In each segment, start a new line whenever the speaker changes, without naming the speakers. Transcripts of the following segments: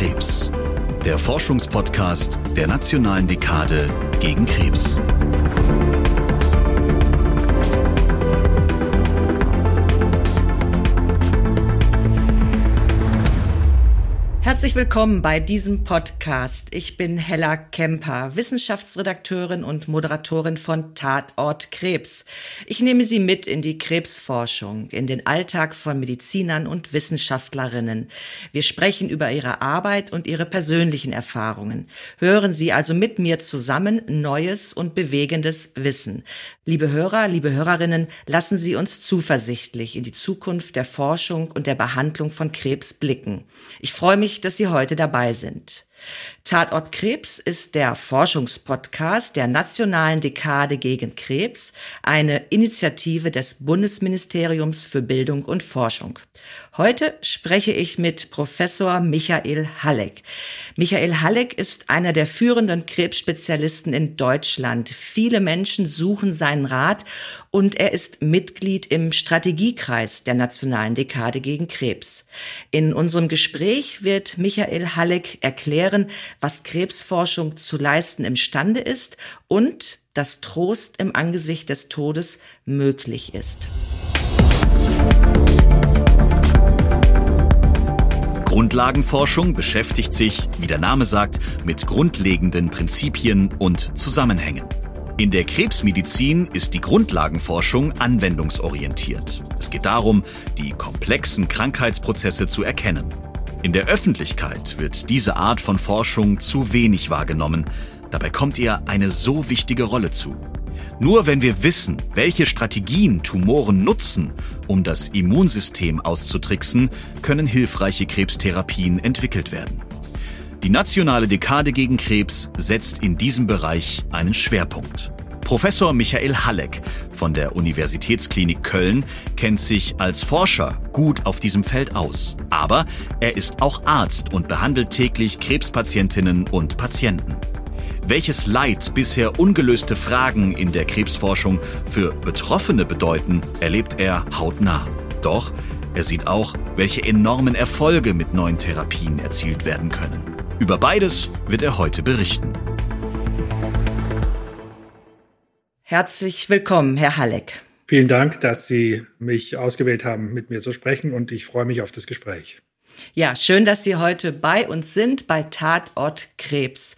Krebs. Der Forschungspodcast der Nationalen Dekade gegen Krebs.
Herzlich willkommen bei diesem Podcast. Ich bin Hella Kemper, Wissenschaftsredakteurin und Moderatorin von Tatort Krebs. Ich nehme Sie mit in die Krebsforschung, in den Alltag von Medizinern und Wissenschaftlerinnen. Wir sprechen über ihre Arbeit und ihre persönlichen Erfahrungen. Hören Sie also mit mir zusammen neues und bewegendes Wissen. Liebe Hörer, liebe Hörerinnen, lassen Sie uns zuversichtlich in die Zukunft der Forschung und der Behandlung von Krebs blicken. Ich freue mich, dass Sie heute dabei sind. Tatort Krebs ist der Forschungspodcast der Nationalen Dekade gegen Krebs, eine Initiative des Bundesministeriums für Bildung und Forschung. Heute spreche ich mit Professor Michael Halleck. Michael Halleck ist einer der führenden Krebsspezialisten in Deutschland. Viele Menschen suchen seinen Rat und er ist Mitglied im Strategiekreis der Nationalen Dekade gegen Krebs. In unserem Gespräch wird Michael Halleck erklären, was Krebsforschung zu leisten imstande ist und dass Trost im Angesicht des Todes möglich ist.
Grundlagenforschung beschäftigt sich, wie der Name sagt, mit grundlegenden Prinzipien und Zusammenhängen. In der Krebsmedizin ist die Grundlagenforschung anwendungsorientiert. Es geht darum, die komplexen Krankheitsprozesse zu erkennen. In der Öffentlichkeit wird diese Art von Forschung zu wenig wahrgenommen. Dabei kommt ihr eine so wichtige Rolle zu. Nur wenn wir wissen, welche Strategien Tumoren nutzen, um das Immunsystem auszutricksen, können hilfreiche Krebstherapien entwickelt werden. Die nationale Dekade gegen Krebs setzt in diesem Bereich einen Schwerpunkt. Professor Michael Halleck von der Universitätsklinik Köln kennt sich als Forscher gut auf diesem Feld aus. Aber er ist auch Arzt und behandelt täglich Krebspatientinnen und Patienten welches Leid bisher ungelöste Fragen in der Krebsforschung für Betroffene bedeuten, erlebt er hautnah. Doch er sieht auch, welche enormen Erfolge mit neuen Therapien erzielt werden können. Über beides wird er heute berichten.
Herzlich willkommen, Herr Halleck.
Vielen Dank, dass Sie mich ausgewählt haben, mit mir zu sprechen und ich freue mich auf das Gespräch.
Ja, schön, dass Sie heute bei uns sind bei Tatort Krebs.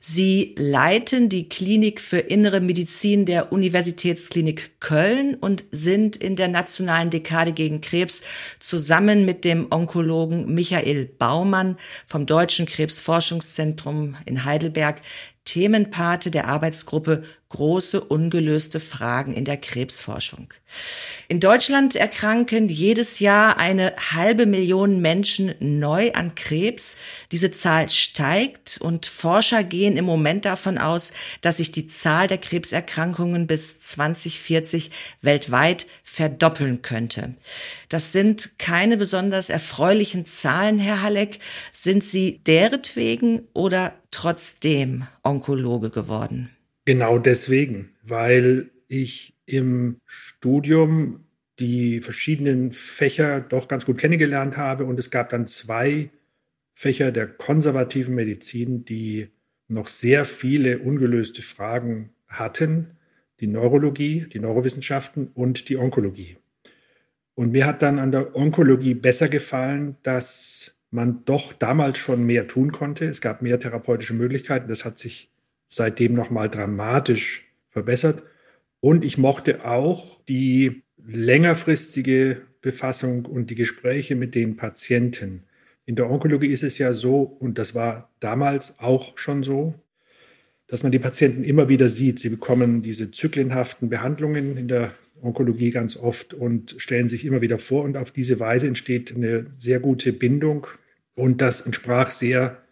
Sie leiten die Klinik für innere Medizin der Universitätsklinik Köln und sind in der nationalen Dekade gegen Krebs zusammen mit dem Onkologen Michael Baumann vom Deutschen Krebsforschungszentrum in Heidelberg Themenpate der Arbeitsgruppe große ungelöste Fragen in der Krebsforschung. In Deutschland erkranken jedes Jahr eine halbe Million Menschen neu an Krebs. Diese Zahl steigt und Forscher gehen im Moment davon aus, dass sich die Zahl der Krebserkrankungen bis 2040 weltweit verdoppeln könnte. Das sind keine besonders erfreulichen Zahlen, Herr Halleck. Sind Sie deretwegen oder trotzdem Onkologe geworden?
Genau deswegen, weil ich im Studium die verschiedenen Fächer doch ganz gut kennengelernt habe und es gab dann zwei Fächer der konservativen Medizin, die noch sehr viele ungelöste Fragen hatten, die Neurologie, die Neurowissenschaften und die Onkologie. Und mir hat dann an der Onkologie besser gefallen, dass man doch damals schon mehr tun konnte. Es gab mehr therapeutische Möglichkeiten. Das hat sich seitdem nochmal dramatisch verbessert. Und ich mochte auch die längerfristige Befassung und die Gespräche mit den Patienten. In der Onkologie ist es ja so, und das war damals auch schon so, dass man die Patienten immer wieder sieht. Sie bekommen diese zyklenhaften Behandlungen in der Onkologie ganz oft und stellen sich immer wieder vor. Und auf diese Weise entsteht eine sehr gute Bindung. Und das entsprach sehr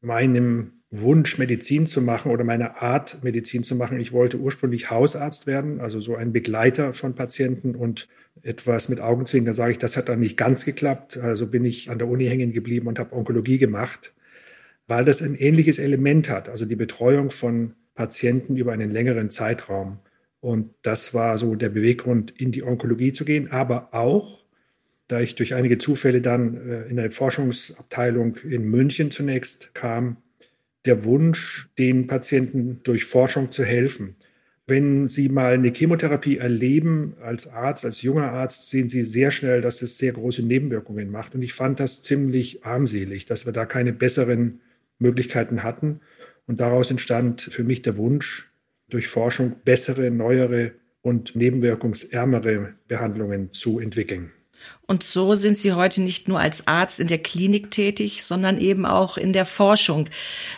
meinem Wunsch, Medizin zu machen oder meine Art, Medizin zu machen. Ich wollte ursprünglich Hausarzt werden, also so ein Begleiter von Patienten und etwas mit Augenzwinkern sage ich, das hat dann nicht ganz geklappt. Also bin ich an der Uni hängen geblieben und habe Onkologie gemacht, weil das ein ähnliches Element hat, also die Betreuung von Patienten über einen längeren Zeitraum. Und das war so der Beweggrund, in die Onkologie zu gehen, aber auch, da ich durch einige Zufälle dann äh, in eine Forschungsabteilung in München zunächst kam, der Wunsch, den Patienten durch Forschung zu helfen. Wenn Sie mal eine Chemotherapie erleben als Arzt, als junger Arzt, sehen Sie sehr schnell, dass es sehr große Nebenwirkungen macht. Und ich fand das ziemlich armselig, dass wir da keine besseren Möglichkeiten hatten. Und daraus entstand für mich der Wunsch, durch Forschung bessere, neuere und nebenwirkungsärmere Behandlungen zu entwickeln.
Und so sind Sie heute nicht nur als Arzt in der Klinik tätig, sondern eben auch in der Forschung.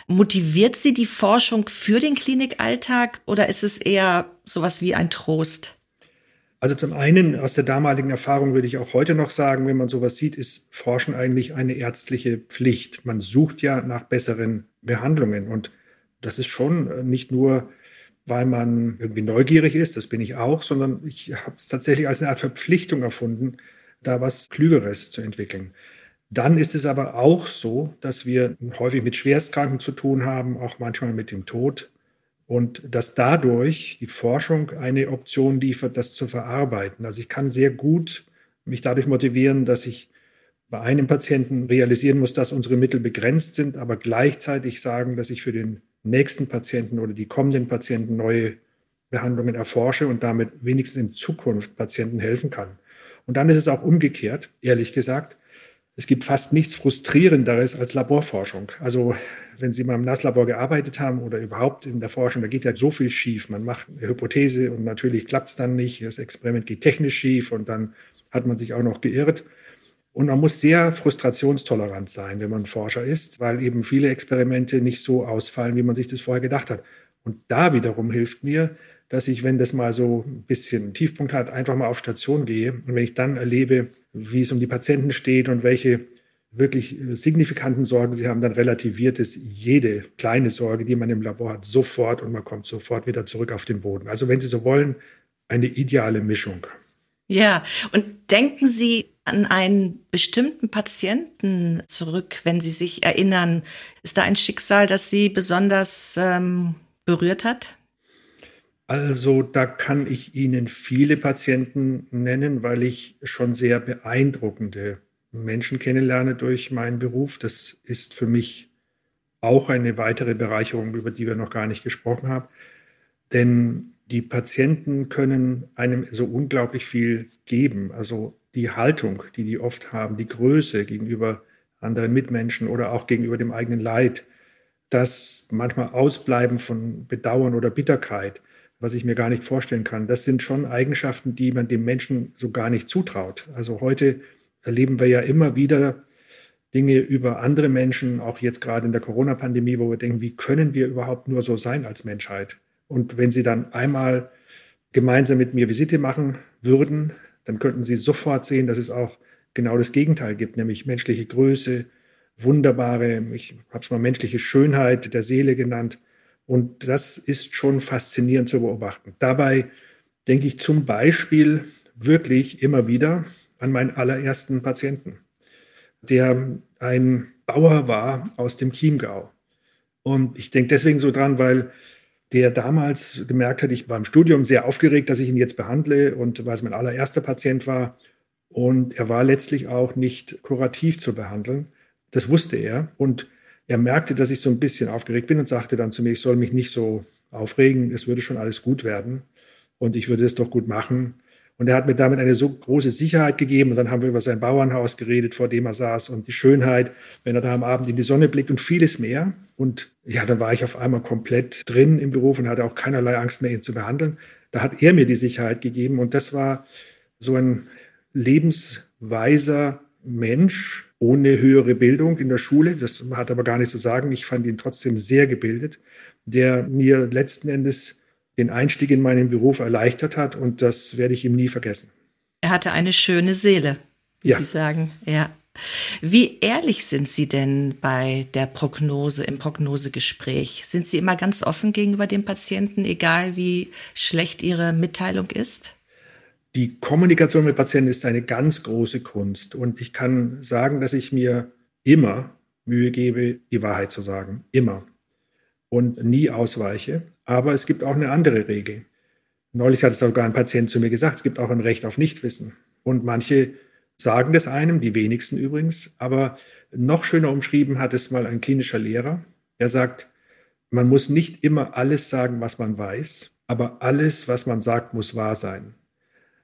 Motiviert Sie die Forschung für den Klinikalltag oder ist es eher sowas wie ein Trost?
Also zum einen aus der damaligen Erfahrung würde ich auch heute noch sagen, wenn man sowas sieht, ist Forschen eigentlich eine ärztliche Pflicht. Man sucht ja nach besseren Behandlungen und das ist schon nicht nur, weil man irgendwie neugierig ist, das bin ich auch, sondern ich habe es tatsächlich als eine Art Verpflichtung erfunden, da was Klügeres zu entwickeln. Dann ist es aber auch so, dass wir häufig mit Schwerstkranken zu tun haben, auch manchmal mit dem Tod. Und dass dadurch die Forschung eine Option liefert, das zu verarbeiten. Also ich kann sehr gut mich dadurch motivieren, dass ich bei einem Patienten realisieren muss, dass unsere Mittel begrenzt sind, aber gleichzeitig sagen, dass ich für den nächsten Patienten oder die kommenden Patienten neue Behandlungen erforsche und damit wenigstens in Zukunft Patienten helfen kann. Und dann ist es auch umgekehrt, ehrlich gesagt. Es gibt fast nichts Frustrierenderes als Laborforschung. Also wenn Sie mal im Nasslabor gearbeitet haben oder überhaupt in der Forschung, da geht ja so viel schief. Man macht eine Hypothese und natürlich klappt es dann nicht. Das Experiment geht technisch schief und dann hat man sich auch noch geirrt. Und man muss sehr frustrationstolerant sein, wenn man Forscher ist, weil eben viele Experimente nicht so ausfallen, wie man sich das vorher gedacht hat. Und da wiederum hilft mir, dass ich, wenn das mal so ein bisschen Tiefpunkt hat, einfach mal auf Station gehe. Und wenn ich dann erlebe, wie es um die Patienten steht und welche wirklich signifikanten Sorgen sie haben, dann relativiert es jede kleine Sorge, die man im Labor hat, sofort und man kommt sofort wieder zurück auf den Boden. Also wenn Sie so wollen, eine ideale Mischung.
Ja, und denken Sie an einen bestimmten Patienten zurück, wenn Sie sich erinnern. Ist da ein Schicksal, das Sie besonders ähm, berührt hat?
Also da kann ich Ihnen viele Patienten nennen, weil ich schon sehr beeindruckende Menschen kennenlerne durch meinen Beruf. Das ist für mich auch eine weitere Bereicherung, über die wir noch gar nicht gesprochen haben. Denn die Patienten können einem so unglaublich viel geben. Also die Haltung, die die oft haben, die Größe gegenüber anderen Mitmenschen oder auch gegenüber dem eigenen Leid, das manchmal Ausbleiben von Bedauern oder Bitterkeit, was ich mir gar nicht vorstellen kann. Das sind schon Eigenschaften, die man dem Menschen so gar nicht zutraut. Also heute erleben wir ja immer wieder Dinge über andere Menschen, auch jetzt gerade in der Corona-Pandemie, wo wir denken, wie können wir überhaupt nur so sein als Menschheit? Und wenn Sie dann einmal gemeinsam mit mir Visite machen würden, dann könnten Sie sofort sehen, dass es auch genau das Gegenteil gibt, nämlich menschliche Größe, wunderbare, ich habe es mal menschliche Schönheit der Seele genannt, und das ist schon faszinierend zu beobachten. Dabei denke ich zum Beispiel wirklich immer wieder an meinen allerersten Patienten, der ein Bauer war aus dem Chiemgau. Und ich denke deswegen so dran, weil der damals gemerkt hat, ich war im Studium sehr aufgeregt, dass ich ihn jetzt behandle und weil es mein allererster Patient war. Und er war letztlich auch nicht kurativ zu behandeln. Das wusste er. Und er merkte, dass ich so ein bisschen aufgeregt bin und sagte dann zu mir, ich soll mich nicht so aufregen, es würde schon alles gut werden und ich würde es doch gut machen. Und er hat mir damit eine so große Sicherheit gegeben. Und dann haben wir über sein Bauernhaus geredet, vor dem er saß und die Schönheit, wenn er da am Abend in die Sonne blickt und vieles mehr. Und ja, dann war ich auf einmal komplett drin im Beruf und hatte auch keinerlei Angst mehr, ihn zu behandeln. Da hat er mir die Sicherheit gegeben. Und das war so ein lebensweiser Mensch, ohne höhere Bildung in der Schule. Das hat aber gar nichts zu sagen. Ich fand ihn trotzdem sehr gebildet, der mir letzten Endes den Einstieg in meinen Beruf erleichtert hat und das werde ich ihm nie vergessen.
Er hatte eine schöne Seele, wie ja. Sie sagen. Ja. Wie ehrlich sind Sie denn bei der Prognose, im Prognosegespräch? Sind Sie immer ganz offen gegenüber dem Patienten, egal wie schlecht Ihre Mitteilung ist?
Die Kommunikation mit Patienten ist eine ganz große Kunst. Und ich kann sagen, dass ich mir immer Mühe gebe, die Wahrheit zu sagen. Immer. Und nie ausweiche. Aber es gibt auch eine andere Regel. Neulich hat es sogar ein Patient zu mir gesagt, es gibt auch ein Recht auf Nichtwissen. Und manche sagen das einem, die wenigsten übrigens, aber noch schöner umschrieben hat es mal ein klinischer Lehrer. Er sagt, man muss nicht immer alles sagen, was man weiß, aber alles, was man sagt, muss wahr sein.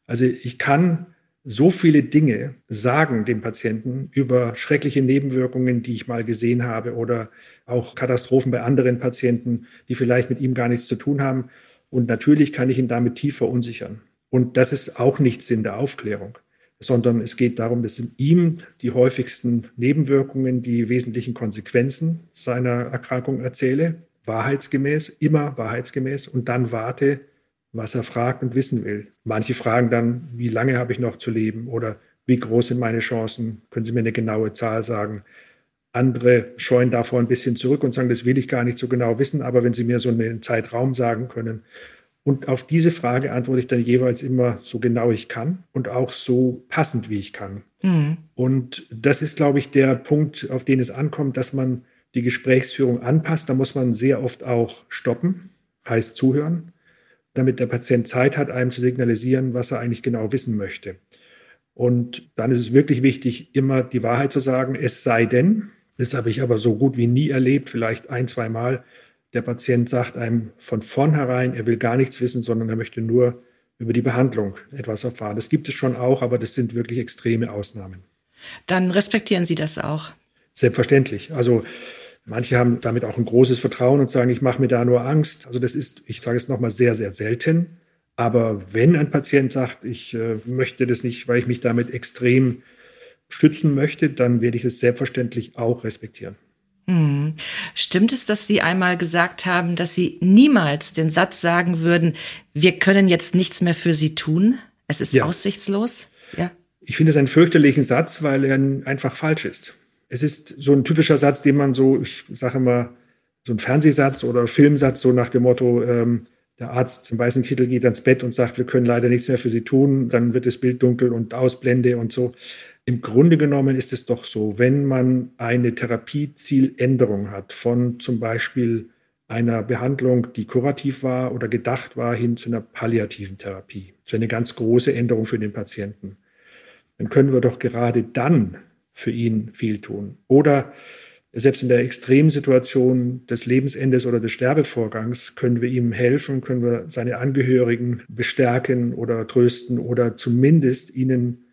Also ich kann so viele Dinge sagen dem Patienten über schreckliche Nebenwirkungen, die ich mal gesehen habe oder auch Katastrophen bei anderen Patienten, die vielleicht mit ihm gar nichts zu tun haben. Und natürlich kann ich ihn damit tief verunsichern. Und das ist auch nicht Sinn der Aufklärung, sondern es geht darum, dass in ihm die häufigsten Nebenwirkungen, die wesentlichen Konsequenzen seiner Erkrankung erzähle, wahrheitsgemäß, immer wahrheitsgemäß und dann warte, was er fragt und wissen will. Manche fragen dann, wie lange habe ich noch zu leben oder wie groß sind meine Chancen? Können Sie mir eine genaue Zahl sagen? Andere scheuen davor ein bisschen zurück und sagen, das will ich gar nicht so genau wissen, aber wenn Sie mir so einen Zeitraum sagen können. Und auf diese Frage antworte ich dann jeweils immer so genau ich kann und auch so passend wie ich kann. Mhm. Und das ist, glaube ich, der Punkt, auf den es ankommt, dass man die Gesprächsführung anpasst. Da muss man sehr oft auch stoppen, heißt zuhören damit der Patient Zeit hat, einem zu signalisieren, was er eigentlich genau wissen möchte. Und dann ist es wirklich wichtig, immer die Wahrheit zu sagen, es sei denn, das habe ich aber so gut wie nie erlebt, vielleicht ein, zwei Mal, der Patient sagt einem von vornherein, er will gar nichts wissen, sondern er möchte nur über die Behandlung etwas erfahren. Das gibt es schon auch, aber das sind wirklich extreme Ausnahmen.
Dann respektieren Sie das auch.
Selbstverständlich. Also Manche haben damit auch ein großes Vertrauen und sagen, ich mache mir da nur Angst. Also das ist, ich sage es nochmal, sehr, sehr selten. Aber wenn ein Patient sagt, ich äh, möchte das nicht, weil ich mich damit extrem stützen möchte, dann werde ich es selbstverständlich auch respektieren.
Hm. Stimmt es, dass Sie einmal gesagt haben, dass Sie niemals den Satz sagen würden, wir können jetzt nichts mehr für Sie tun? Es ist ja. aussichtslos?
Ja. Ich finde es einen fürchterlichen Satz, weil er einfach falsch ist es ist so ein typischer Satz, den man so, ich sage immer, so ein Fernsehsatz oder Filmsatz, so nach dem Motto, ähm, der Arzt im weißen Kittel geht ans Bett und sagt, wir können leider nichts mehr für Sie tun, dann wird das Bild dunkel und Ausblende und so. Im Grunde genommen ist es doch so, wenn man eine Therapiezieländerung hat von zum Beispiel einer Behandlung, die kurativ war oder gedacht war, hin zu einer palliativen Therapie, zu einer ganz große Änderung für den Patienten, dann können wir doch gerade dann für ihn viel tun. Oder selbst in der Extremsituation des Lebensendes oder des Sterbevorgangs können wir ihm helfen, können wir seine Angehörigen bestärken oder trösten oder zumindest ihnen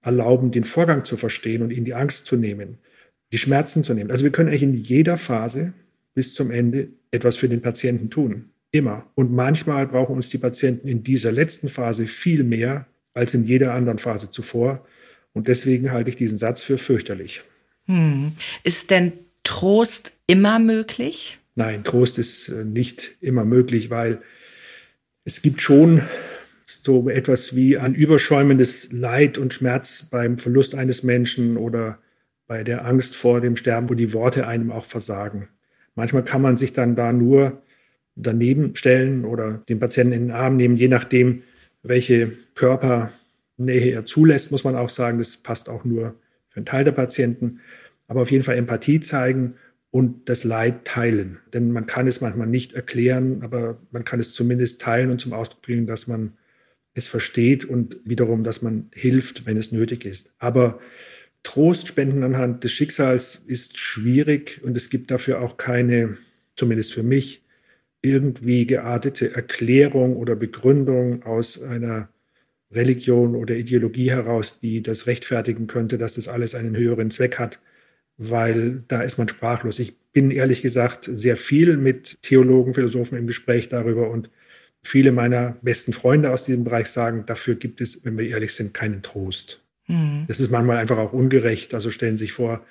erlauben, den Vorgang zu verstehen und ihnen die Angst zu nehmen, die Schmerzen zu nehmen. Also wir können eigentlich in jeder Phase bis zum Ende etwas für den Patienten tun. Immer. Und manchmal brauchen uns die Patienten in dieser letzten Phase viel mehr als in jeder anderen Phase zuvor. Und deswegen halte ich diesen Satz für fürchterlich.
Hm. Ist denn Trost immer möglich?
Nein, Trost ist äh, nicht immer möglich, weil es gibt schon so etwas wie ein überschäumendes Leid und Schmerz beim Verlust eines Menschen oder bei der Angst vor dem Sterben, wo die Worte einem auch versagen. Manchmal kann man sich dann da nur daneben stellen oder den Patienten in den Arm nehmen, je nachdem, welche Körper Nähe er zulässt, muss man auch sagen. Das passt auch nur für einen Teil der Patienten. Aber auf jeden Fall Empathie zeigen und das Leid teilen. Denn man kann es manchmal nicht erklären, aber man kann es zumindest teilen und zum Ausdruck bringen, dass man es versteht und wiederum, dass man hilft, wenn es nötig ist. Aber Trost spenden anhand des Schicksals ist schwierig und es gibt dafür auch keine, zumindest für mich, irgendwie geartete Erklärung oder Begründung aus einer Religion oder Ideologie heraus, die das rechtfertigen könnte, dass das alles einen höheren Zweck hat, weil da ist man sprachlos. Ich bin ehrlich gesagt sehr viel mit Theologen, Philosophen im Gespräch darüber und viele meiner besten Freunde aus diesem Bereich sagen, dafür gibt es, wenn wir ehrlich sind, keinen Trost. Mhm. Das ist manchmal einfach auch ungerecht. Also stellen Sie sich vor,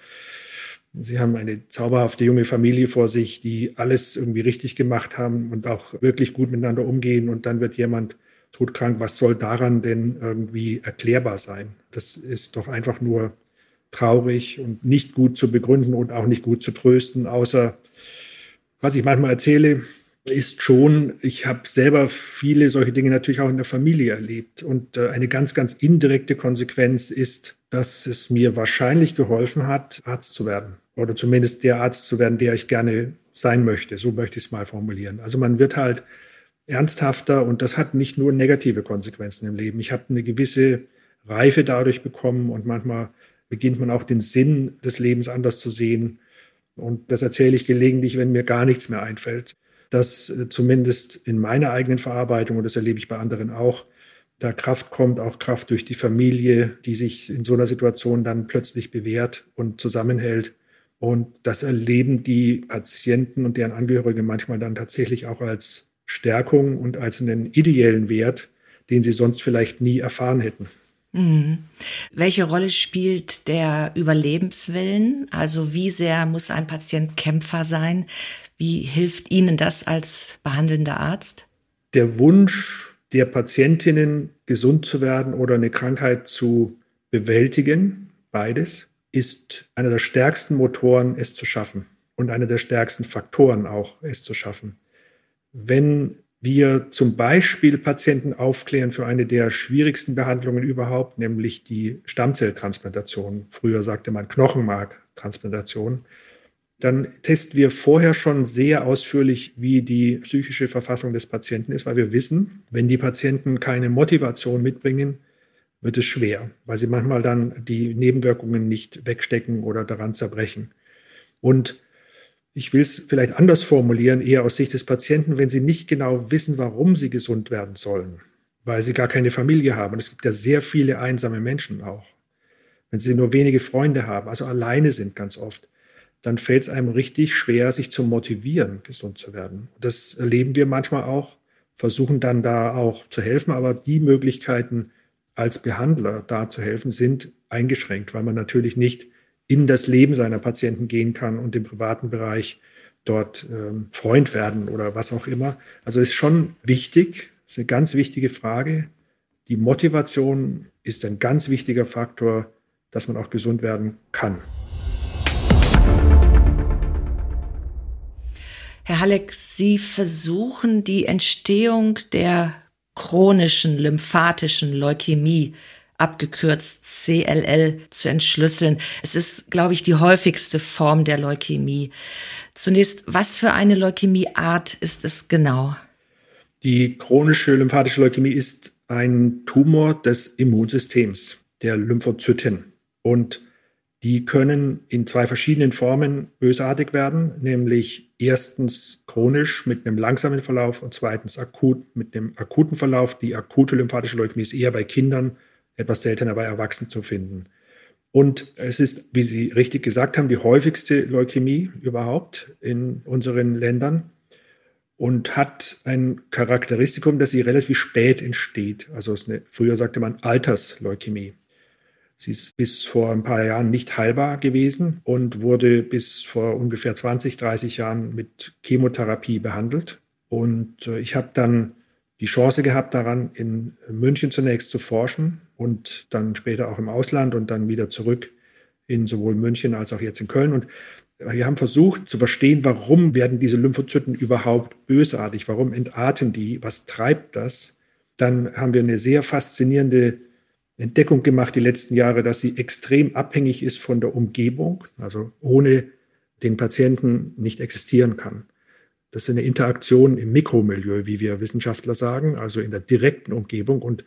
Sie haben eine zauberhafte junge Familie vor sich, die alles irgendwie richtig gemacht haben und auch wirklich gut miteinander umgehen. Und dann wird jemand todkrank, was soll daran denn irgendwie erklärbar sein? Das ist doch einfach nur traurig und nicht gut zu begründen und auch nicht gut zu trösten, außer was ich manchmal erzähle, ist schon, ich habe selber viele solche Dinge natürlich auch in der Familie erlebt. Und äh, eine ganz, ganz indirekte Konsequenz ist, dass es mir wahrscheinlich geholfen hat, Arzt zu werden. Oder zumindest der Arzt zu werden, der ich gerne sein möchte. So möchte ich es mal formulieren. Also man wird halt ernsthafter und das hat nicht nur negative Konsequenzen im Leben. Ich habe eine gewisse Reife dadurch bekommen und manchmal beginnt man auch den Sinn des Lebens anders zu sehen. Und das erzähle ich gelegentlich, wenn mir gar nichts mehr einfällt. Dass äh, zumindest in meiner eigenen Verarbeitung, und das erlebe ich bei anderen auch, da Kraft kommt, auch Kraft durch die Familie, die sich in so einer Situation dann plötzlich bewährt und zusammenhält. Und das erleben die Patienten und deren Angehörige manchmal dann tatsächlich auch als Stärkung und als einen ideellen Wert, den sie sonst vielleicht nie erfahren hätten.
Mhm. Welche Rolle spielt der Überlebenswillen? Also wie sehr muss ein Patient Kämpfer sein? Wie hilft Ihnen das als behandelnder Arzt?
Der Wunsch der Patientinnen, gesund zu werden oder eine Krankheit zu bewältigen, beides, ist einer der stärksten Motoren, es zu schaffen und einer der stärksten Faktoren auch, es zu schaffen. Wenn wir zum Beispiel Patienten aufklären für eine der schwierigsten Behandlungen überhaupt, nämlich die Stammzelltransplantation. Früher sagte man Knochenmarktransplantation. Dann testen wir vorher schon sehr ausführlich, wie die psychische Verfassung des Patienten ist, weil wir wissen, wenn die Patienten keine Motivation mitbringen, wird es schwer, weil sie manchmal dann die Nebenwirkungen nicht wegstecken oder daran zerbrechen. Und ich will es vielleicht anders formulieren, eher aus Sicht des Patienten, wenn sie nicht genau wissen, warum sie gesund werden sollen, weil sie gar keine Familie haben. Und es gibt ja sehr viele einsame Menschen auch. Wenn sie nur wenige Freunde haben, also alleine sind ganz oft, dann fällt es einem richtig schwer, sich zu motivieren, gesund zu werden. Das erleben wir manchmal auch, versuchen dann da auch zu helfen, aber die Möglichkeiten als Behandler da zu helfen sind eingeschränkt, weil man natürlich nicht in das Leben seiner Patienten gehen kann und im privaten Bereich dort ähm, Freund werden oder was auch immer. Also ist schon wichtig, ist eine ganz wichtige Frage. Die Motivation ist ein ganz wichtiger Faktor, dass man auch gesund werden kann.
Herr Halleck, Sie versuchen die Entstehung der chronischen lymphatischen Leukämie abgekürzt CLL zu entschlüsseln. Es ist, glaube ich, die häufigste Form der Leukämie. Zunächst, was für eine Leukämieart ist es genau?
Die chronische lymphatische Leukämie ist ein Tumor des Immunsystems, der Lymphozyten. Und die können in zwei verschiedenen Formen bösartig werden, nämlich erstens chronisch mit einem langsamen Verlauf und zweitens akut mit einem akuten Verlauf. Die akute lymphatische Leukämie ist eher bei Kindern etwas seltener bei Erwachsenen zu finden. Und es ist, wie Sie richtig gesagt haben, die häufigste Leukämie überhaupt in unseren Ländern und hat ein Charakteristikum, dass sie relativ spät entsteht. Also eine, früher sagte man Altersleukämie. Sie ist bis vor ein paar Jahren nicht heilbar gewesen und wurde bis vor ungefähr 20, 30 Jahren mit Chemotherapie behandelt. Und äh, ich habe dann die Chance gehabt, daran in München zunächst zu forschen und dann später auch im Ausland und dann wieder zurück in sowohl München als auch jetzt in Köln. Und wir haben versucht zu verstehen, warum werden diese Lymphozyten überhaupt bösartig? Warum entarten die? Was treibt das? Dann haben wir eine sehr faszinierende Entdeckung gemacht die letzten Jahre, dass sie extrem abhängig ist von der Umgebung, also ohne den Patienten nicht existieren kann. Das ist eine Interaktion im Mikromilieu, wie wir Wissenschaftler sagen, also in der direkten Umgebung. Und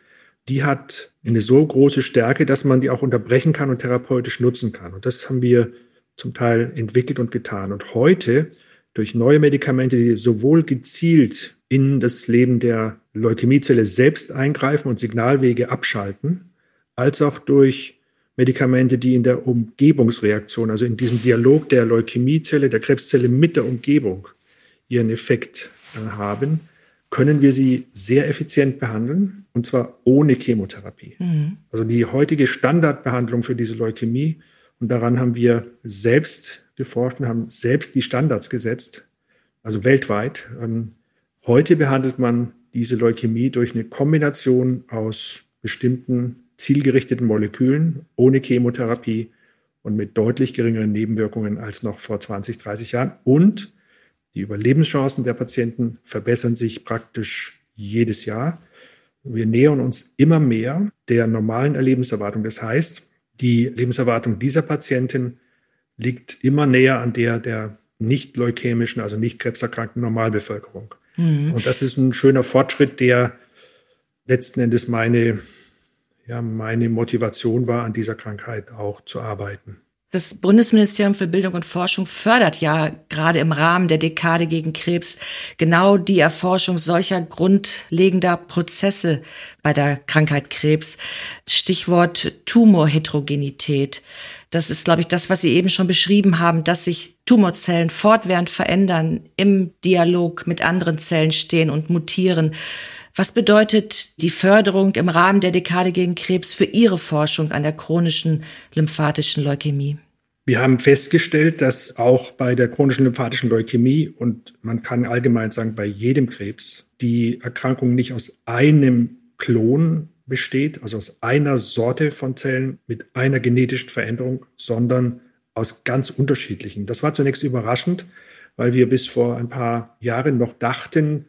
die hat eine so große Stärke, dass man die auch unterbrechen kann und therapeutisch nutzen kann. Und das haben wir zum Teil entwickelt und getan. Und heute durch neue Medikamente, die sowohl gezielt in das Leben der Leukämiezelle selbst eingreifen und Signalwege abschalten, als auch durch Medikamente, die in der Umgebungsreaktion, also in diesem Dialog der Leukämiezelle, der Krebszelle mit der Umgebung ihren Effekt äh, haben, können wir sie sehr effizient behandeln und zwar ohne Chemotherapie. Mhm. Also die heutige Standardbehandlung für diese Leukämie und daran haben wir selbst geforscht und haben selbst die Standards gesetzt, also weltweit. Ähm, heute behandelt man diese Leukämie durch eine Kombination aus bestimmten zielgerichteten Molekülen ohne Chemotherapie und mit deutlich geringeren Nebenwirkungen als noch vor 20, 30 Jahren und die Überlebenschancen der Patienten verbessern sich praktisch jedes Jahr. Wir nähern uns immer mehr der normalen Erlebenserwartung. Das heißt, die Lebenserwartung dieser Patientin liegt immer näher an der der nicht leukämischen, also nicht krebserkrankten Normalbevölkerung. Mhm. Und das ist ein schöner Fortschritt, der letzten Endes meine ja meine Motivation war, an dieser Krankheit auch zu arbeiten.
Das Bundesministerium für Bildung und Forschung fördert ja gerade im Rahmen der Dekade gegen Krebs genau die Erforschung solcher grundlegender Prozesse bei der Krankheit Krebs. Stichwort Tumorheterogenität. Das ist, glaube ich, das, was Sie eben schon beschrieben haben, dass sich Tumorzellen fortwährend verändern, im Dialog mit anderen Zellen stehen und mutieren. Was bedeutet die Förderung im Rahmen der Dekade gegen Krebs für Ihre Forschung an der chronischen lymphatischen Leukämie?
Wir haben festgestellt, dass auch bei der chronischen lymphatischen Leukämie und man kann allgemein sagen, bei jedem Krebs die Erkrankung nicht aus einem Klon besteht, also aus einer Sorte von Zellen mit einer genetischen Veränderung, sondern aus ganz unterschiedlichen. Das war zunächst überraschend, weil wir bis vor ein paar Jahren noch dachten,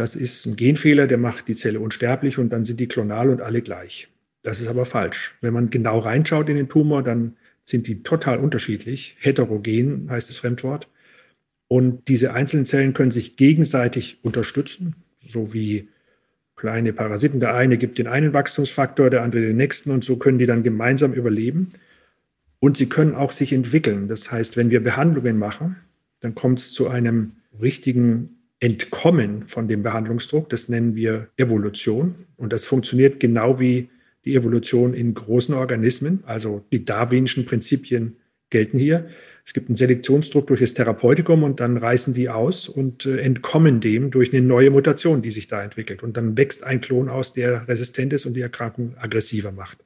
das ist ein Genfehler, der macht die Zelle unsterblich und dann sind die klonal und alle gleich. Das ist aber falsch. Wenn man genau reinschaut in den Tumor, dann sind die total unterschiedlich. Heterogen heißt das Fremdwort. Und diese einzelnen Zellen können sich gegenseitig unterstützen, so wie kleine Parasiten. Der eine gibt den einen Wachstumsfaktor, der andere den nächsten und so können die dann gemeinsam überleben. Und sie können auch sich entwickeln. Das heißt, wenn wir Behandlungen machen, dann kommt es zu einem richtigen entkommen von dem Behandlungsdruck. Das nennen wir Evolution. Und das funktioniert genau wie die Evolution in großen Organismen. Also die darwinischen Prinzipien gelten hier. Es gibt einen Selektionsdruck durch das Therapeutikum und dann reißen die aus und äh, entkommen dem durch eine neue Mutation, die sich da entwickelt. Und dann wächst ein Klon aus, der resistent ist und die Erkrankung aggressiver macht.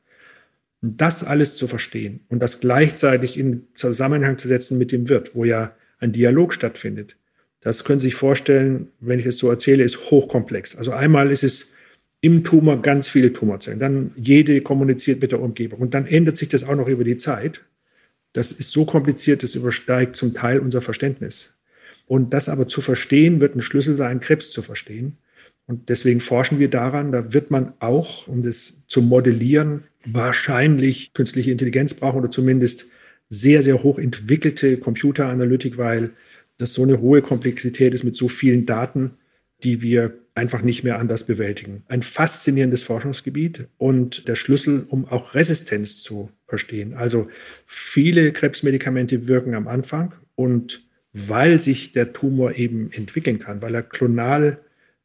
Und das alles zu verstehen und das gleichzeitig in Zusammenhang zu setzen mit dem Wirt, wo ja ein Dialog stattfindet, das können Sie sich vorstellen, wenn ich es so erzähle, ist hochkomplex. Also einmal ist es im Tumor ganz viele Tumorzellen, dann jede kommuniziert mit der Umgebung und dann ändert sich das auch noch über die Zeit. Das ist so kompliziert, das übersteigt zum Teil unser Verständnis. Und das aber zu verstehen, wird ein Schlüssel sein, Krebs zu verstehen. Und deswegen forschen wir daran, da wird man auch, um das zu modellieren, wahrscheinlich künstliche Intelligenz brauchen oder zumindest sehr, sehr hoch entwickelte Computeranalytik, weil das so eine hohe Komplexität ist mit so vielen Daten, die wir einfach nicht mehr anders bewältigen. Ein faszinierendes Forschungsgebiet und der Schlüssel, um auch Resistenz zu verstehen. Also viele Krebsmedikamente wirken am Anfang und weil sich der Tumor eben entwickeln kann, weil er klonal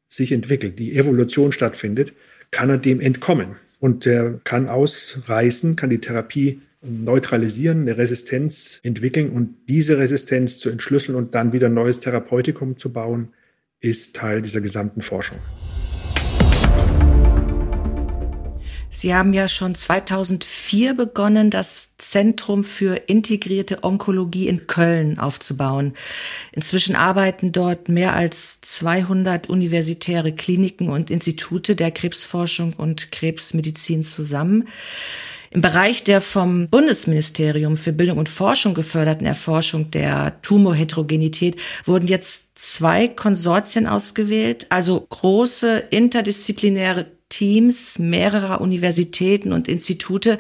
sich entwickelt, die Evolution stattfindet, kann er dem entkommen. Und er kann ausreißen, kann die Therapie neutralisieren, eine Resistenz entwickeln und diese Resistenz zu entschlüsseln und dann wieder ein neues Therapeutikum zu bauen, ist Teil dieser gesamten Forschung.
Sie haben ja schon 2004 begonnen, das Zentrum für integrierte Onkologie in Köln aufzubauen. Inzwischen arbeiten dort mehr als 200 universitäre Kliniken und Institute der Krebsforschung und Krebsmedizin zusammen. Im Bereich der vom Bundesministerium für Bildung und Forschung geförderten Erforschung der Tumorheterogenität wurden jetzt zwei Konsortien ausgewählt, also große interdisziplinäre Teams mehrerer Universitäten und Institute.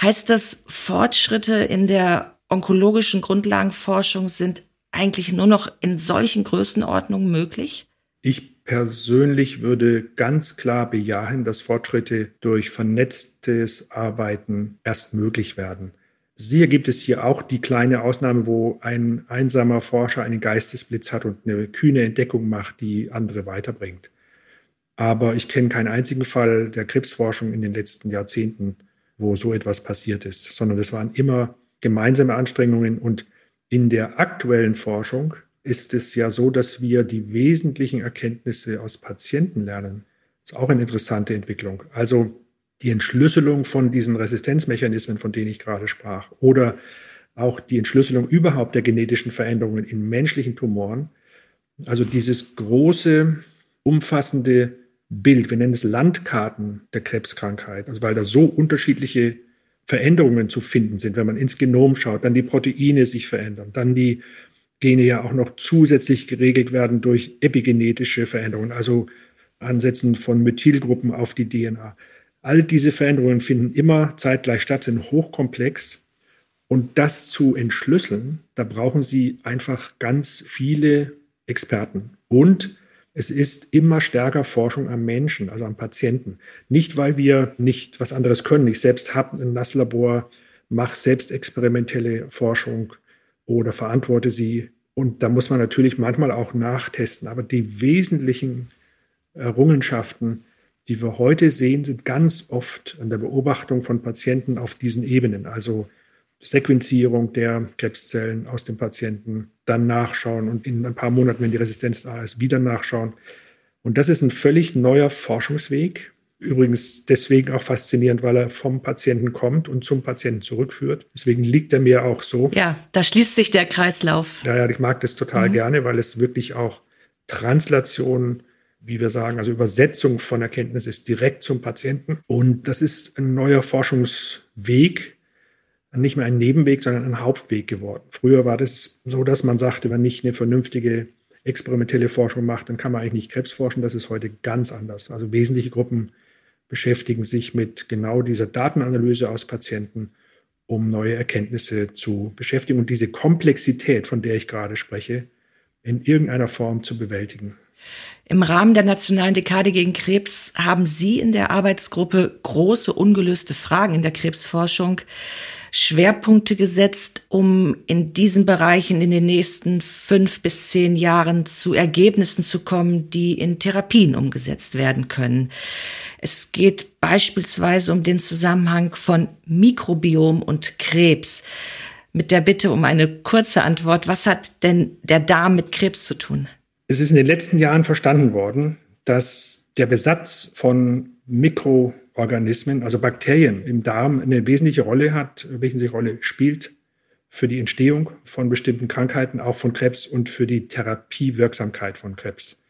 Heißt das, Fortschritte in der onkologischen Grundlagenforschung sind eigentlich nur noch in solchen Größenordnungen möglich?
Ich persönlich würde ganz klar bejahen, dass Fortschritte durch vernetztes Arbeiten erst möglich werden. Sicher gibt es hier auch die kleine Ausnahme, wo ein einsamer Forscher einen Geistesblitz hat und eine kühne Entdeckung macht, die andere weiterbringt. Aber ich kenne keinen einzigen Fall der Krebsforschung in den letzten Jahrzehnten, wo so etwas passiert ist, sondern es waren immer gemeinsame Anstrengungen und in der aktuellen Forschung ist es ja so, dass wir die wesentlichen Erkenntnisse aus Patienten lernen. Das ist auch eine interessante Entwicklung. Also die Entschlüsselung von diesen Resistenzmechanismen, von denen ich gerade sprach, oder auch die Entschlüsselung überhaupt der genetischen Veränderungen in menschlichen Tumoren. Also dieses große, umfassende Bild, wir nennen es Landkarten der Krebskrankheit, also weil da so unterschiedliche Veränderungen zu finden sind, wenn man ins Genom schaut, dann die Proteine sich verändern, dann die Gene ja auch noch zusätzlich geregelt werden durch epigenetische Veränderungen, also Ansetzen von Methylgruppen auf die DNA. All diese Veränderungen finden immer zeitgleich statt, sind hochkomplex. Und das zu entschlüsseln, da brauchen Sie einfach ganz viele Experten. Und Es ist immer stärker Forschung am Menschen, also am Patienten. Nicht, weil wir nicht was anderes können. Ich selbst habe ein Nasslabor, mache selbst experimentelle Forschung oder verantworte sie. Und da muss man natürlich manchmal auch nachtesten. Aber die wesentlichen Errungenschaften, die wir heute sehen, sind ganz oft an der Beobachtung von Patienten auf diesen Ebenen. Also Sequenzierung der Krebszellen aus dem Patienten, dann nachschauen und in ein paar Monaten, wenn die Resistenz da ist, wieder nachschauen. Und das ist ein völlig neuer Forschungsweg. Übrigens deswegen auch faszinierend, weil er vom Patienten kommt und zum Patienten zurückführt. Deswegen liegt er mir auch so.
Ja, da schließt sich der Kreislauf.
Ja, ja ich mag das total mhm. gerne, weil es wirklich auch Translation, wie wir sagen, also Übersetzung von Erkenntnis ist direkt zum Patienten. Und das ist ein neuer Forschungsweg, nicht mehr ein Nebenweg, sondern ein Hauptweg geworden. Früher war das so, dass man sagte, wenn nicht eine vernünftige experimentelle Forschung macht, dann kann man eigentlich nicht Krebs forschen. Das ist heute ganz anders. Also wesentliche Gruppen beschäftigen sich mit genau dieser Datenanalyse aus Patienten, um neue Erkenntnisse zu beschäftigen und diese Komplexität, von der ich gerade spreche, in irgendeiner Form zu bewältigen.
Im Rahmen der Nationalen Dekade gegen Krebs haben Sie in der Arbeitsgruppe große ungelöste Fragen in der Krebsforschung Schwerpunkte gesetzt, um in diesen Bereichen in den nächsten fünf bis zehn Jahren zu Ergebnissen zu kommen, die in Therapien umgesetzt werden können. Es geht beispielsweise um den Zusammenhang von Mikrobiom und Krebs. Mit der Bitte um eine kurze Antwort, was hat denn der Darm mit Krebs zu tun?
Es ist in den letzten Jahren verstanden worden, dass der Besatz von Mikro Organismen, also Bakterien im Darm eine wesentliche Rolle hat, eine wesentliche Rolle spielt für die Entstehung von bestimmten Krankheiten, auch von Krebs und für die Therapiewirksamkeit von Krebs.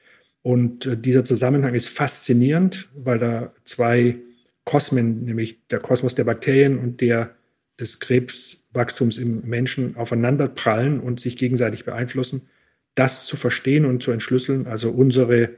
Und äh, dieser Zusammenhang ist faszinierend, weil da zwei Kosmen, nämlich der Kosmos der Bakterien und der des Krebswachstums im Menschen aufeinander prallen und sich gegenseitig beeinflussen. Das zu verstehen und zu entschlüsseln, also unsere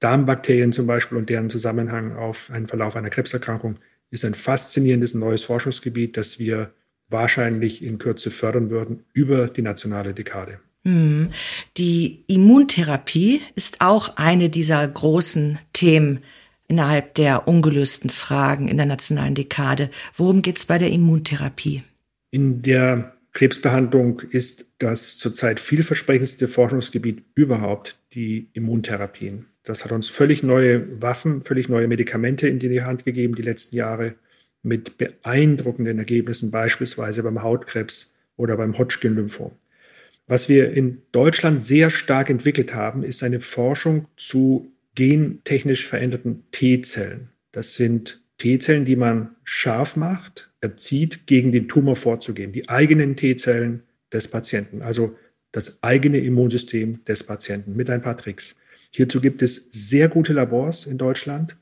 Darmbakterien zum Beispiel und deren Zusammenhang auf einen Verlauf einer Krebserkrankung ist ein faszinierendes neues Forschungsgebiet, das wir wahrscheinlich in Kürze fördern würden über die nationale Dekade.
Hm. Die Immuntherapie ist auch eine dieser großen Themen innerhalb der ungelösten Fragen in der nationalen Dekade. Worum geht es bei der Immuntherapie?
In der Krebsbehandlung ist das zurzeit vielversprechendste Forschungsgebiet überhaupt die Immuntherapien. Das hat uns völlig neue Waffen, völlig neue Medikamente in die Hand gegeben die letzten Jahre mit beeindruckenden Ergebnissen, beispielsweise beim Hautkrebs oder beim Hodgkin-Lymphom. Was wir in Deutschland sehr stark entwickelt haben, ist eine Forschung zu gentechnisch veränderten T-Zellen. Das sind T-Zellen, die man scharf macht, erzieht, gegen den Tumor vorzugehen. Die eigenen T-Zellen des Patienten, also das eigene Immunsystem des Patienten mit ein paar Tricks. Hierzu gibt es sehr gute Labors in Deutschland.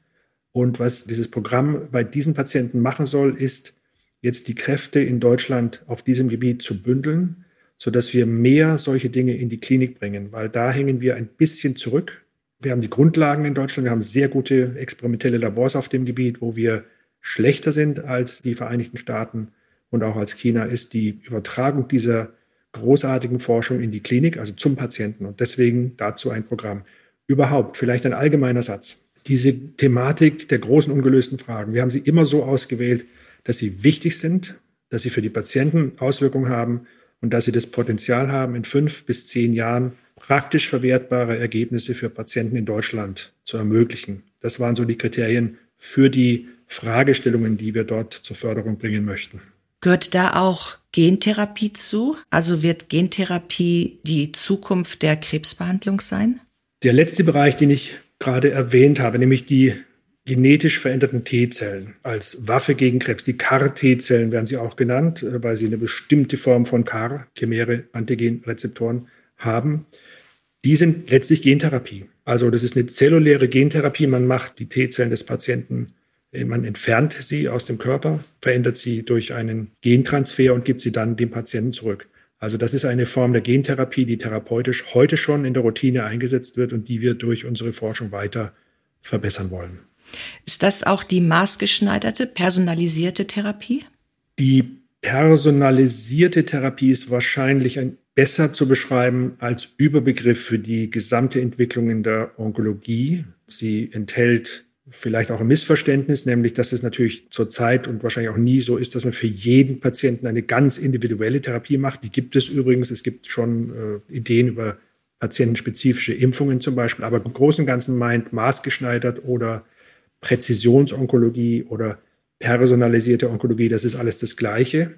Und was dieses Programm bei diesen Patienten machen soll, ist jetzt die Kräfte in Deutschland auf diesem Gebiet zu bündeln, sodass wir mehr solche Dinge in die Klinik bringen, weil da hängen wir ein bisschen zurück. Wir haben die Grundlagen in Deutschland, wir haben sehr gute experimentelle Labors auf dem Gebiet, wo wir schlechter sind als die Vereinigten Staaten und auch als China, ist die Übertragung dieser großartigen Forschung in die Klinik, also zum Patienten. Und deswegen dazu ein Programm überhaupt, vielleicht ein allgemeiner Satz. Diese Thematik der großen ungelösten Fragen, wir haben sie immer so ausgewählt, dass sie wichtig sind, dass sie für die Patienten Auswirkungen haben und dass sie das Potenzial haben, in fünf bis zehn Jahren praktisch verwertbare Ergebnisse für Patienten in Deutschland zu ermöglichen. Das waren so die Kriterien für die Fragestellungen, die wir dort zur Förderung bringen möchten.
Gehört da auch Gentherapie zu? Also wird Gentherapie die Zukunft der Krebsbehandlung sein?
Der letzte Bereich, den ich gerade erwähnt habe, nämlich die genetisch veränderten T-Zellen als Waffe gegen Krebs. Die CAR-T-Zellen werden sie auch genannt, äh, weil sie eine bestimmte Form von CAR, chimäre Antigenrezeptoren, haben. Die sind letztlich Gentherapie. Also das ist eine zelluläre Gentherapie. Man macht die T-Zellen des Patienten, äh, man entfernt sie aus dem Körper, verändert sie durch einen Gentransfer und gibt sie dann dem Patienten zurück. Also das ist eine Form der Gentherapie, die therapeutisch heute schon in der Routine eingesetzt wird und die wir durch unsere Forschung weiter verbessern wollen.
Ist das auch die maßgeschneiderte, personalisierte Therapie?
Die Personalisierte Therapie ist wahrscheinlich ein, besser zu beschreiben als Überbegriff für die gesamte Entwicklung in der Onkologie. Sie enthält vielleicht auch ein Missverständnis, nämlich dass es natürlich zurzeit und wahrscheinlich auch nie so ist, dass man für jeden Patienten eine ganz individuelle Therapie macht. Die gibt es übrigens. Es gibt schon äh, Ideen über patientenspezifische Impfungen zum Beispiel, aber im Großen und Ganzen meint maßgeschneidert oder Präzisionsonkologie oder personalisierte Onkologie, das ist alles das Gleiche,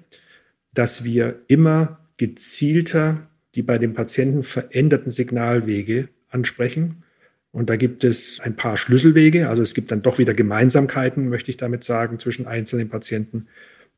dass wir immer gezielter die bei dem Patienten veränderten Signalwege ansprechen und da gibt es ein paar Schlüsselwege. Also es gibt dann doch wieder Gemeinsamkeiten, möchte ich damit sagen, zwischen einzelnen Patienten.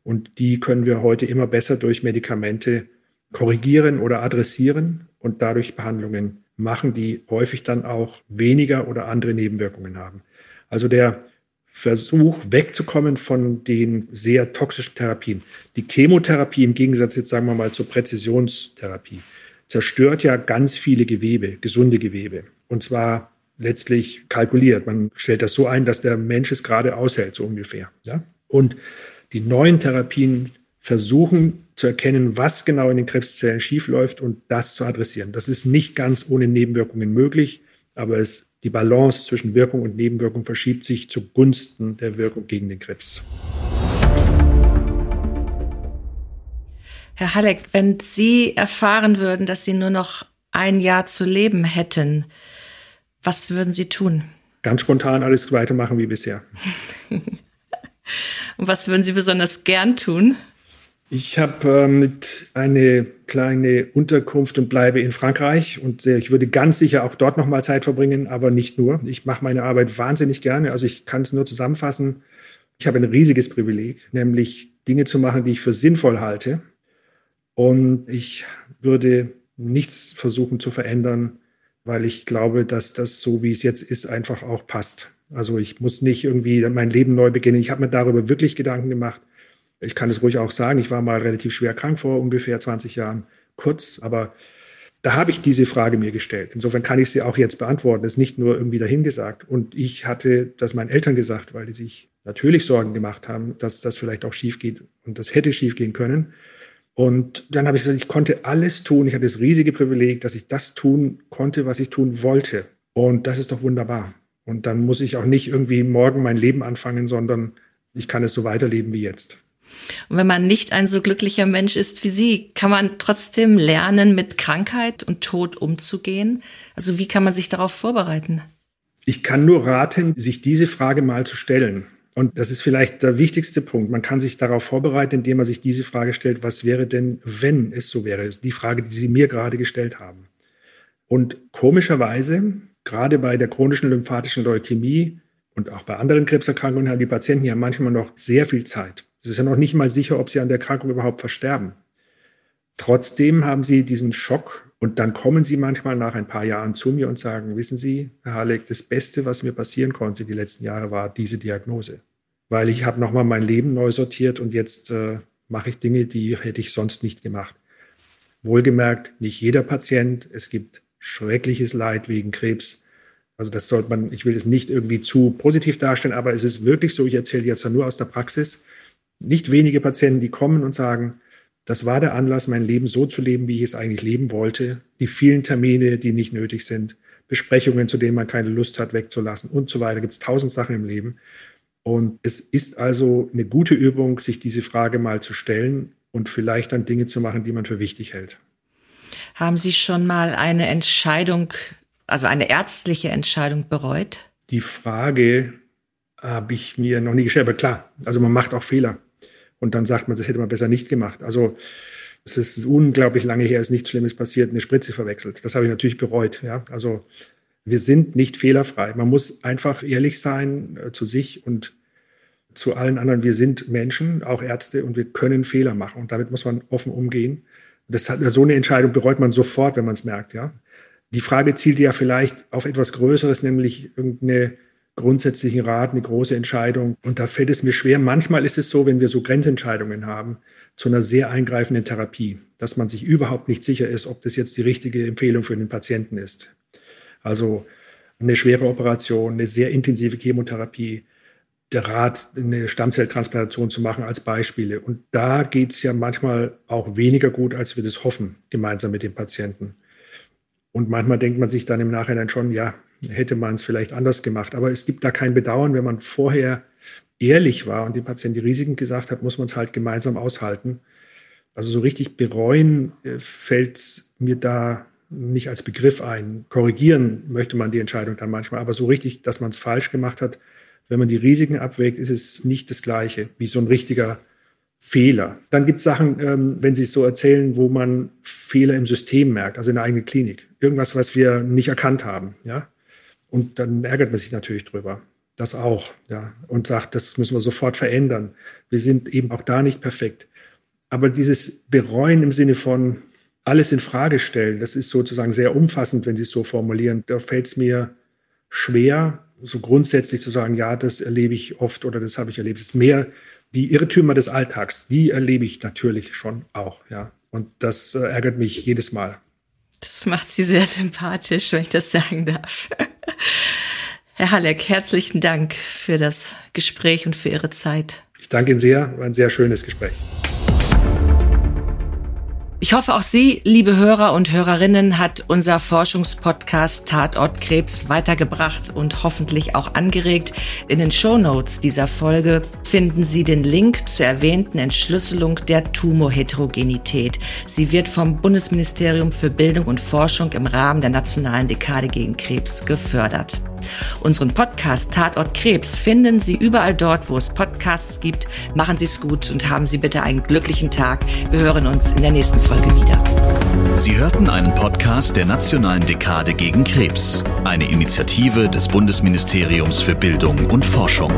Und die können wir heute immer besser durch Medikamente korrigieren oder adressieren und dadurch Behandlungen machen, die häufig dann auch weniger oder andere Nebenwirkungen haben. Also der Versuch wegzukommen von den sehr toxischen Therapien. Die Chemotherapie im Gegensatz jetzt sagen wir mal zur Präzisionstherapie zerstört ja ganz viele Gewebe, gesunde Gewebe. Und zwar letztlich kalkuliert. Man stellt das so ein, dass der Mensch es gerade aushält, so ungefähr. Ja? Und die neuen Therapien versuchen zu erkennen, was genau in den Krebszellen schiefläuft und das zu adressieren. Das ist nicht ganz ohne Nebenwirkungen möglich, aber es, die Balance zwischen Wirkung und Nebenwirkung verschiebt sich zugunsten der Wirkung gegen den Krebs.
Herr Halleck, wenn Sie erfahren würden, dass Sie nur noch ein Jahr zu leben hätten, was würden Sie tun?
Ganz spontan alles weitermachen wie bisher.
Und was würden Sie besonders gern tun?
Ich habe äh, mit eine kleine Unterkunft und bleibe in Frankreich und äh, ich würde ganz sicher auch dort noch mal Zeit verbringen, aber nicht nur. Ich mache meine Arbeit wahnsinnig gerne. Also ich kann es nur zusammenfassen. Ich habe ein riesiges Privileg, nämlich Dinge zu machen, die ich für sinnvoll halte. Und ich würde nichts versuchen zu verändern, weil ich glaube, dass das so, wie es jetzt ist, einfach auch passt. Also ich muss nicht irgendwie mein Leben neu beginnen. Ich habe mir darüber wirklich Gedanken gemacht. Ich kann es ruhig auch sagen, ich war mal relativ schwer krank vor ungefähr 20 Jahren, kurz, aber da habe ich diese Frage mir gestellt. Insofern kann ich sie auch jetzt beantworten. Es ist nicht nur irgendwie dahingesagt. Und ich hatte das meinen Eltern gesagt, weil die sich natürlich Sorgen gemacht haben, dass das vielleicht auch schief geht und das hätte schief gehen können. Und dann habe ich gesagt, ich konnte alles tun. Ich hatte das riesige Privileg, dass ich das tun konnte, was ich tun wollte. Und das ist doch wunderbar. Und dann muss ich auch nicht irgendwie morgen mein Leben anfangen, sondern ich kann es so weiterleben wie jetzt.
Und wenn man nicht ein so glücklicher Mensch ist wie Sie, kann man trotzdem lernen, mit Krankheit und Tod umzugehen? Also wie kann man sich darauf vorbereiten?
Ich kann nur raten, sich diese Frage mal zu stellen. Und das ist vielleicht der wichtigste Punkt. Man kann sich darauf vorbereiten, indem man sich diese Frage stellt, was wäre denn, wenn es so wäre? Die Frage, die Sie mir gerade gestellt haben. Und komischerweise, gerade bei der chronischen lymphatischen Leukämie und auch bei anderen Krebserkrankungen, haben die Patienten ja manchmal noch sehr viel Zeit. Es ist ja noch nicht mal sicher, ob sie an der Erkrankung überhaupt versterben. Trotzdem haben sie diesen Schock und dann kommen sie manchmal nach ein paar Jahren zu mir und sagen, wissen Sie, Herr Halleck, das Beste, was mir passieren konnte die letzten Jahre, war diese Diagnose weil ich habe nochmal mein Leben neu sortiert und jetzt äh, mache ich Dinge, die hätte ich sonst nicht gemacht. Wohlgemerkt, nicht jeder Patient. Es gibt schreckliches Leid wegen Krebs. Also das sollte man, ich will es nicht irgendwie zu positiv darstellen, aber es ist wirklich so, ich erzähle jetzt nur aus der Praxis, nicht wenige Patienten, die kommen und sagen, das war der Anlass, mein Leben so zu leben, wie ich es eigentlich leben wollte. Die vielen Termine, die nicht nötig sind, Besprechungen, zu denen man keine Lust hat, wegzulassen und so weiter. Gibt es tausend Sachen im Leben. Und es ist also eine gute Übung, sich diese Frage mal zu stellen und vielleicht dann Dinge zu machen, die man für wichtig hält.
Haben Sie schon mal eine Entscheidung, also eine ärztliche Entscheidung bereut?
Die Frage habe ich mir noch nie gestellt, aber klar, also man macht auch Fehler. Und dann sagt man, das hätte man besser nicht gemacht. Also es ist unglaublich lange her, ist nichts Schlimmes passiert, eine Spritze verwechselt. Das habe ich natürlich bereut. Ja? Also wir sind nicht fehlerfrei. Man muss einfach ehrlich sein äh, zu sich und zu allen anderen. Wir sind Menschen, auch Ärzte, und wir können Fehler machen. Und damit muss man offen umgehen. Das hat, so eine Entscheidung bereut man sofort, wenn man es merkt. Ja? Die Frage zielt ja vielleicht auf etwas Größeres, nämlich irgendeine grundsätzlichen Rat, eine große Entscheidung. Und da fällt es mir schwer. Manchmal ist es so, wenn wir so Grenzentscheidungen haben, zu einer sehr eingreifenden Therapie, dass man sich überhaupt nicht sicher ist, ob das jetzt die richtige Empfehlung für den Patienten ist. Also eine schwere Operation, eine sehr intensive Chemotherapie. der Rat, eine Stammzelltransplantation zu machen als Beispiele. Und da geht es ja manchmal auch weniger gut, als wir das hoffen, gemeinsam mit dem Patienten. Und manchmal denkt man sich dann im Nachhinein schon, ja, hätte man es vielleicht anders gemacht. Aber es gibt da kein Bedauern, wenn man vorher ehrlich war und dem Patienten die Risiken gesagt hat, muss man es halt gemeinsam aushalten. Also so richtig bereuen äh, fällt mir da nicht als Begriff ein. Korrigieren möchte man die Entscheidung dann manchmal, aber so richtig, dass man es falsch gemacht hat, wenn man die Risiken abwägt, ist es nicht das Gleiche wie so ein richtiger Fehler. Dann gibt es Sachen, ähm, wenn Sie es so erzählen, wo man Fehler im System merkt, also in der eigenen Klinik. Irgendwas, was wir nicht erkannt haben. Ja? Und dann ärgert man sich natürlich drüber. Das auch. Ja? Und sagt, das müssen wir sofort verändern. Wir sind eben auch da nicht perfekt. Aber dieses Bereuen im Sinne von alles in Frage stellen, das ist sozusagen sehr umfassend, wenn Sie es so formulieren. Da fällt es mir schwer, so grundsätzlich zu sagen, ja, das erlebe ich oft oder das habe ich erlebt. Es ist mehr die Irrtümer des Alltags, die erlebe ich natürlich schon auch, ja. Und das äh, ärgert mich jedes Mal.
Das macht Sie sehr sympathisch, wenn ich das sagen darf. Herr Halleck, herzlichen Dank für das Gespräch und für Ihre Zeit.
Ich danke Ihnen sehr, war ein sehr schönes Gespräch.
Ich hoffe, auch Sie, liebe Hörer und Hörerinnen, hat unser Forschungspodcast Tatort Krebs weitergebracht und hoffentlich auch angeregt. In den Show Notes dieser Folge finden Sie den Link zur erwähnten Entschlüsselung der Tumorheterogenität. Sie wird vom Bundesministerium für Bildung und Forschung im Rahmen der nationalen Dekade gegen Krebs gefördert. Unseren Podcast Tatort Krebs finden Sie überall dort, wo es Podcasts gibt. Machen Sie es gut und haben Sie bitte einen glücklichen Tag. Wir hören uns in der nächsten Folge wieder.
Sie hörten einen Podcast der Nationalen Dekade gegen Krebs, eine Initiative des Bundesministeriums für Bildung und Forschung.